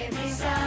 Every summer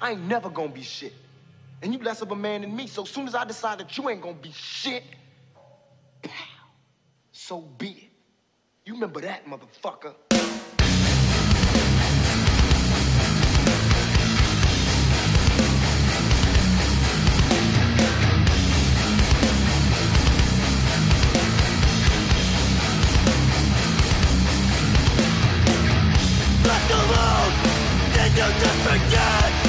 I ain't never gonna be shit. And you less of a man than me, so soon as I decide that you ain't gonna be shit, pow, so be it. You remember that, motherfucker. left alone Did you just forget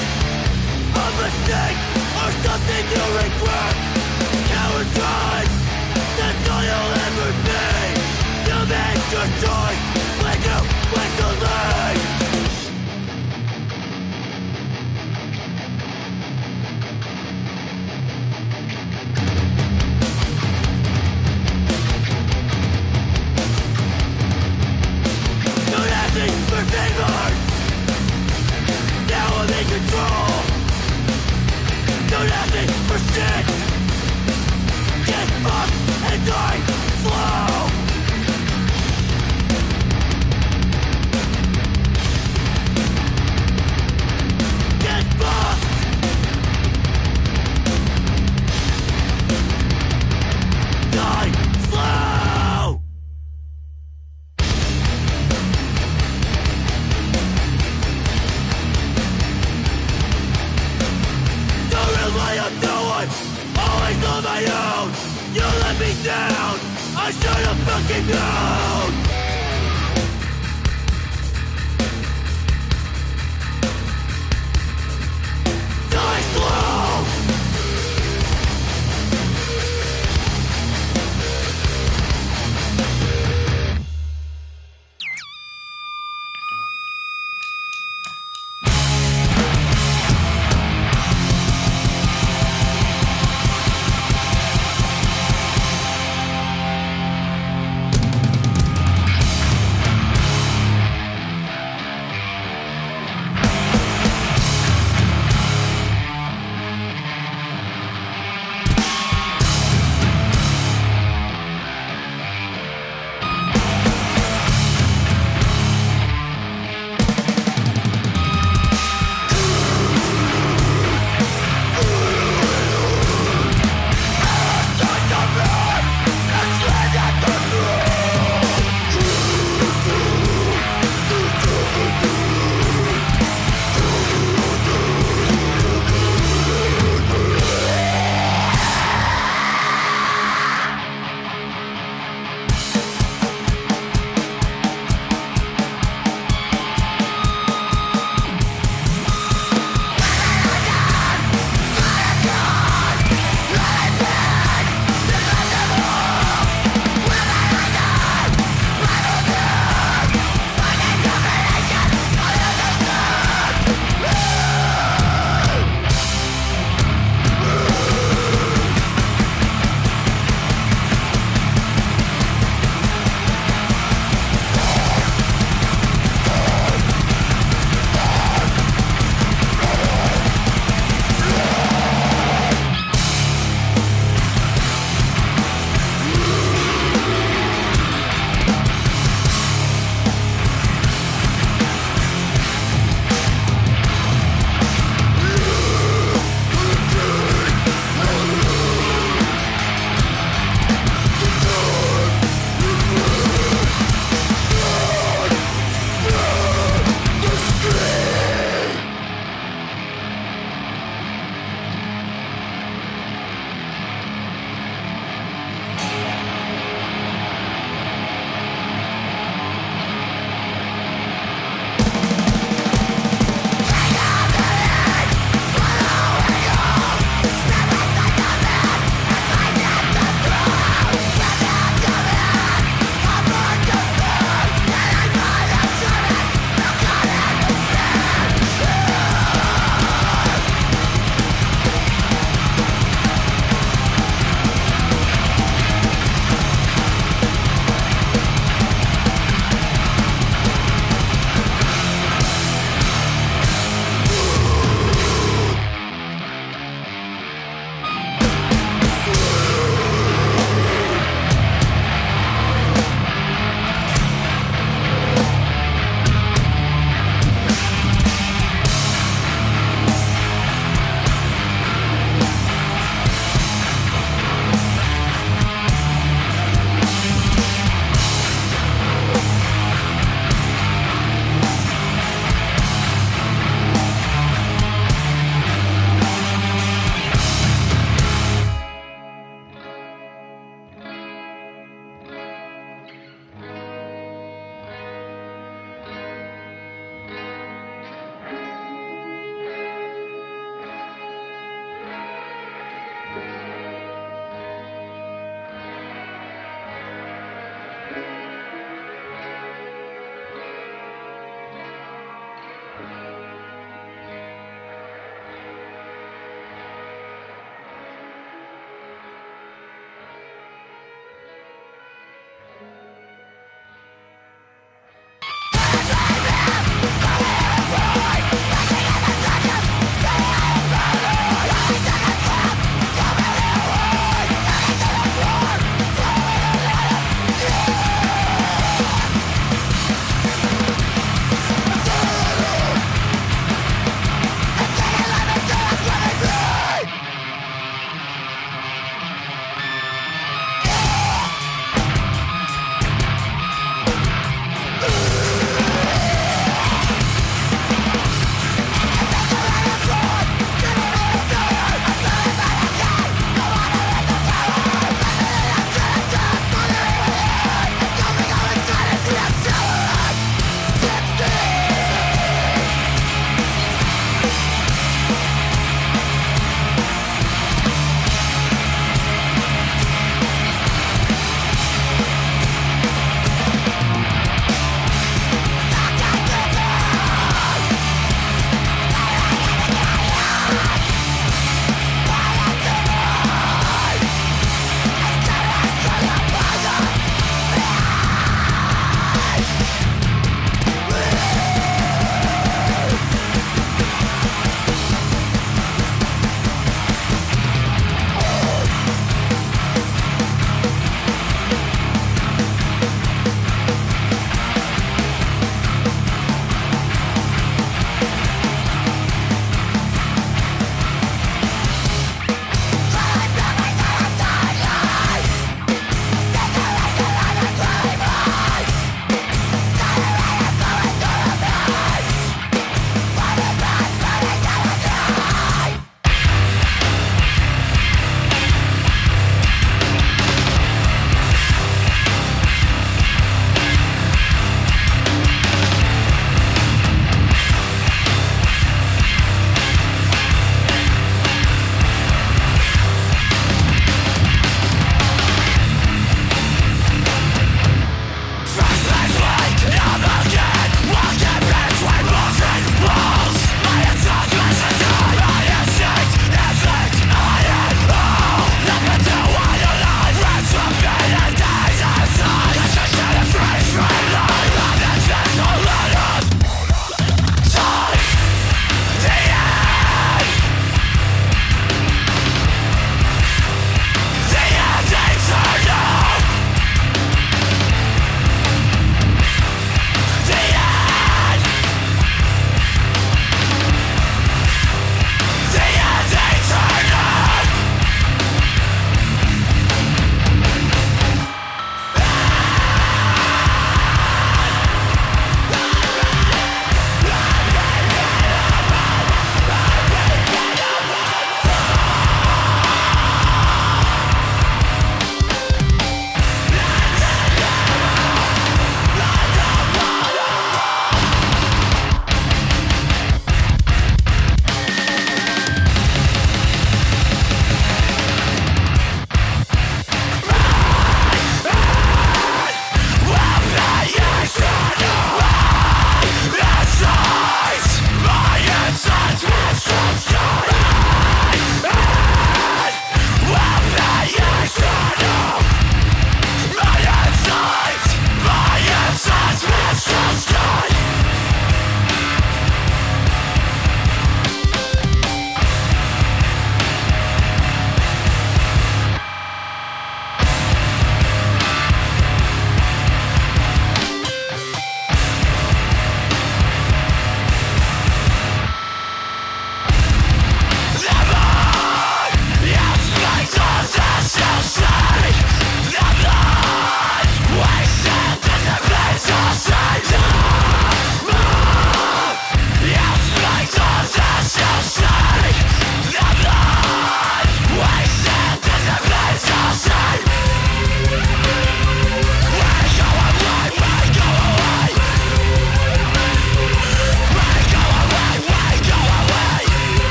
A mistake or something you regret. Coward rise That's all you'll ever be. You make your choice When you wait too late Don't ask me for favors Now I'm in control Don't ask me for shit Get fucked and die slow Get fucked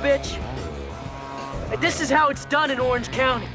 bitch. This is how it's done in Orange County.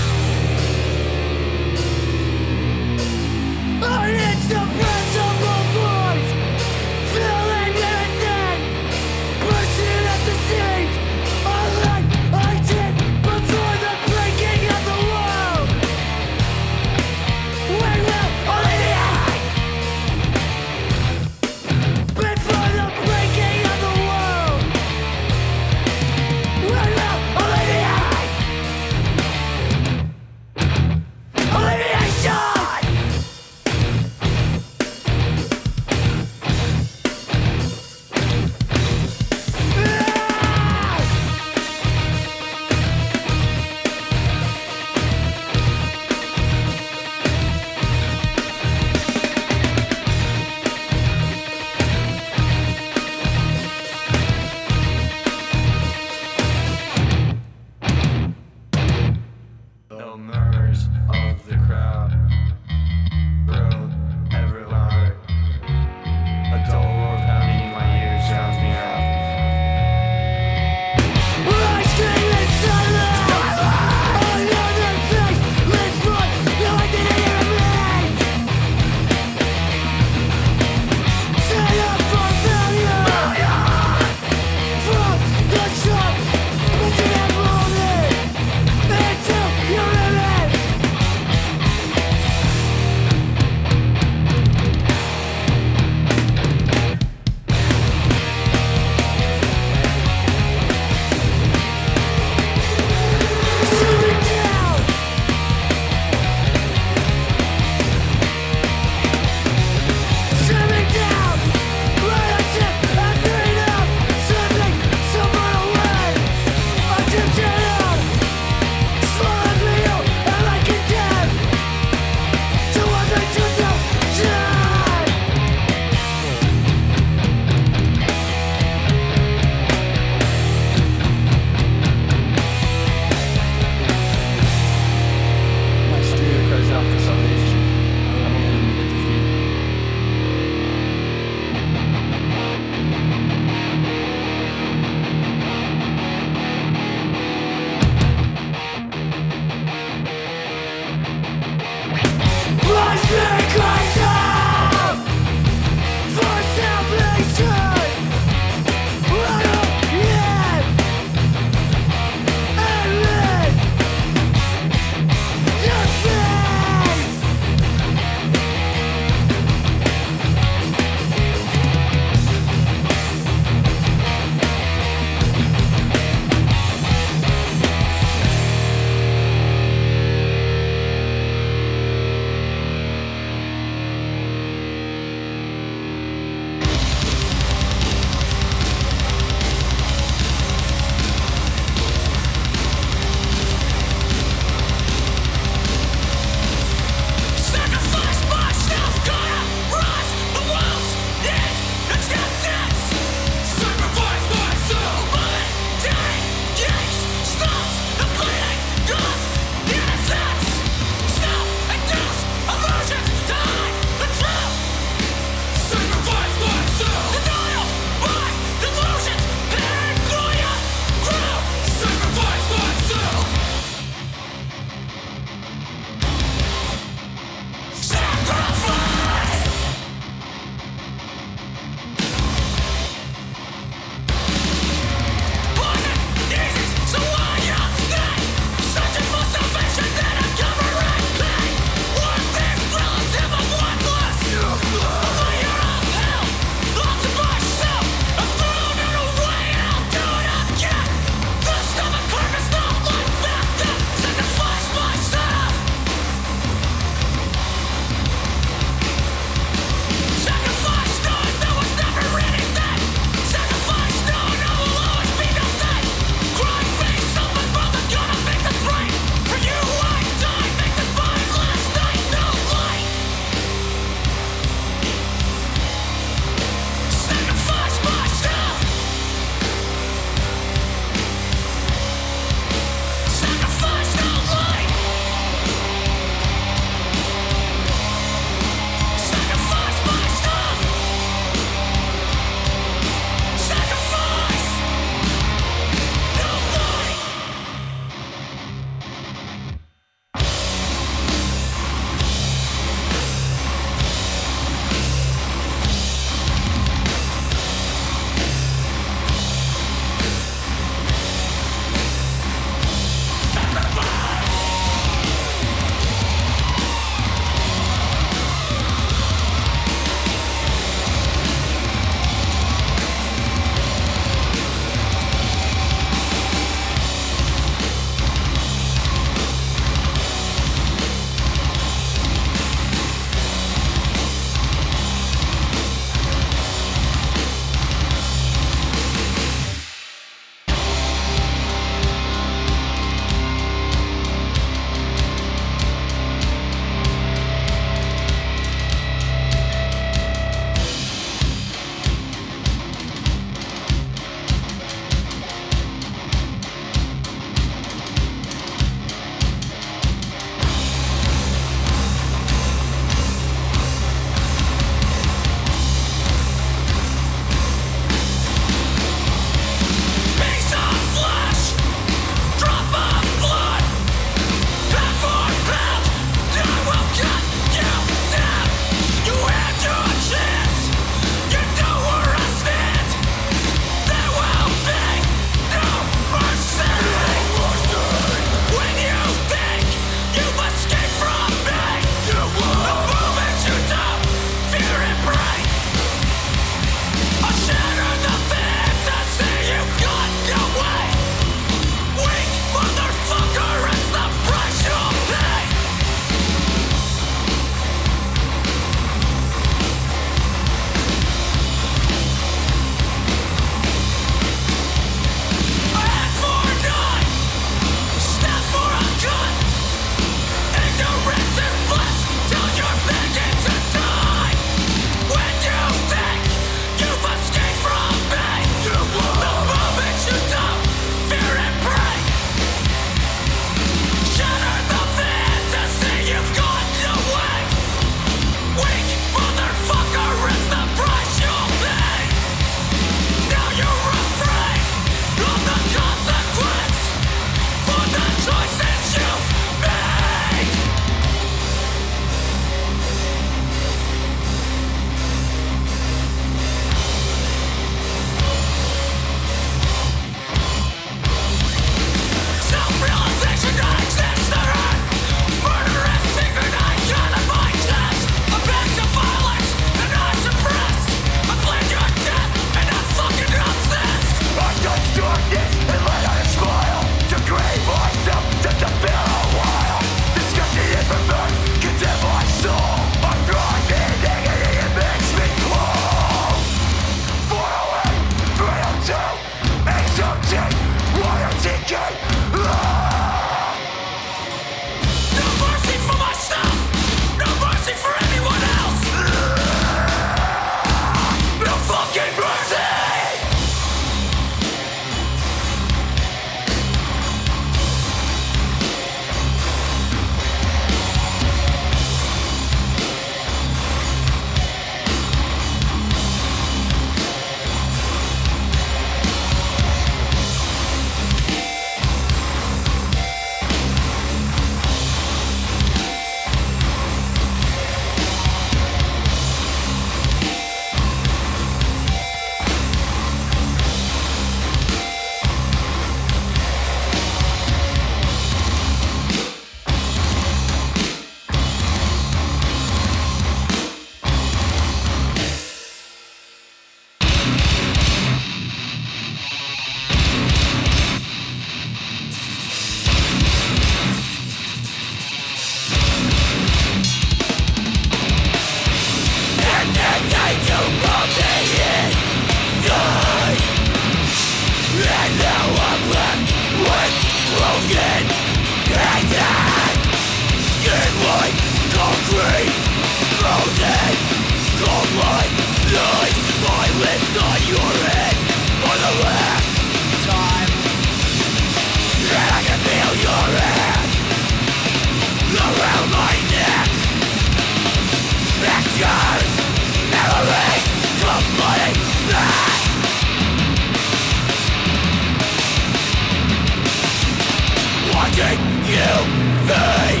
They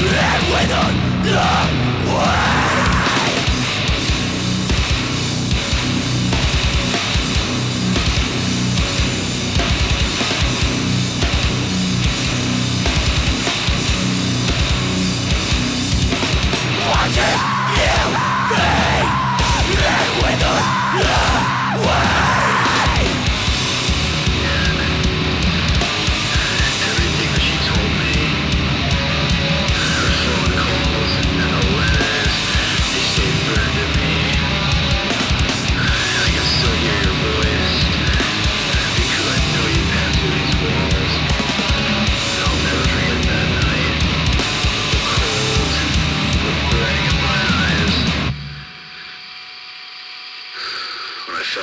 live within the way Watching you, they live within the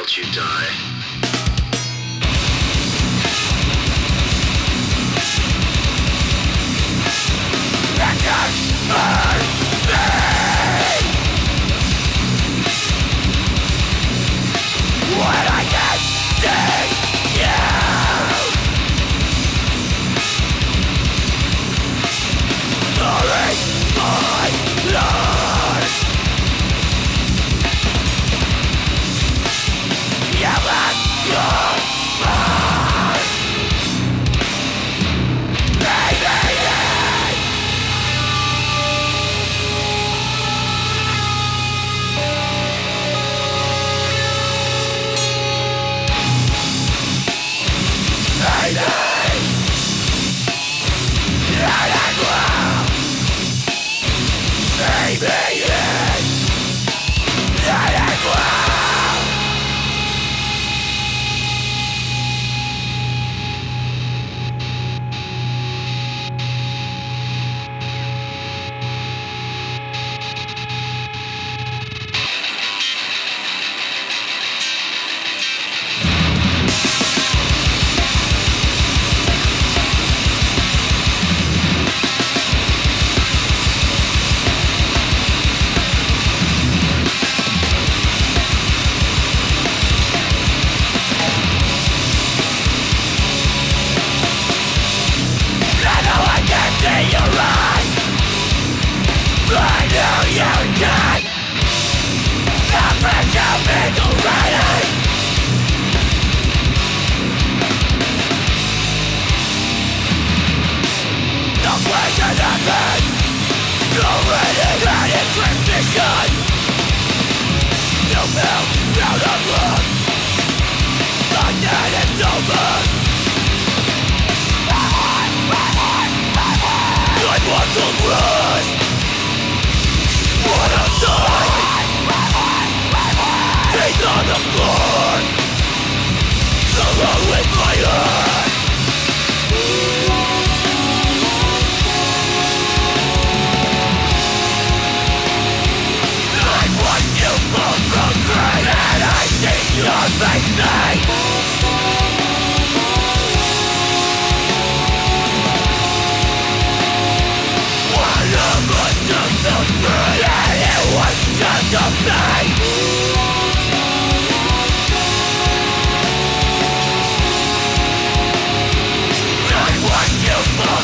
Wilt You Die. This is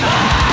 Ah!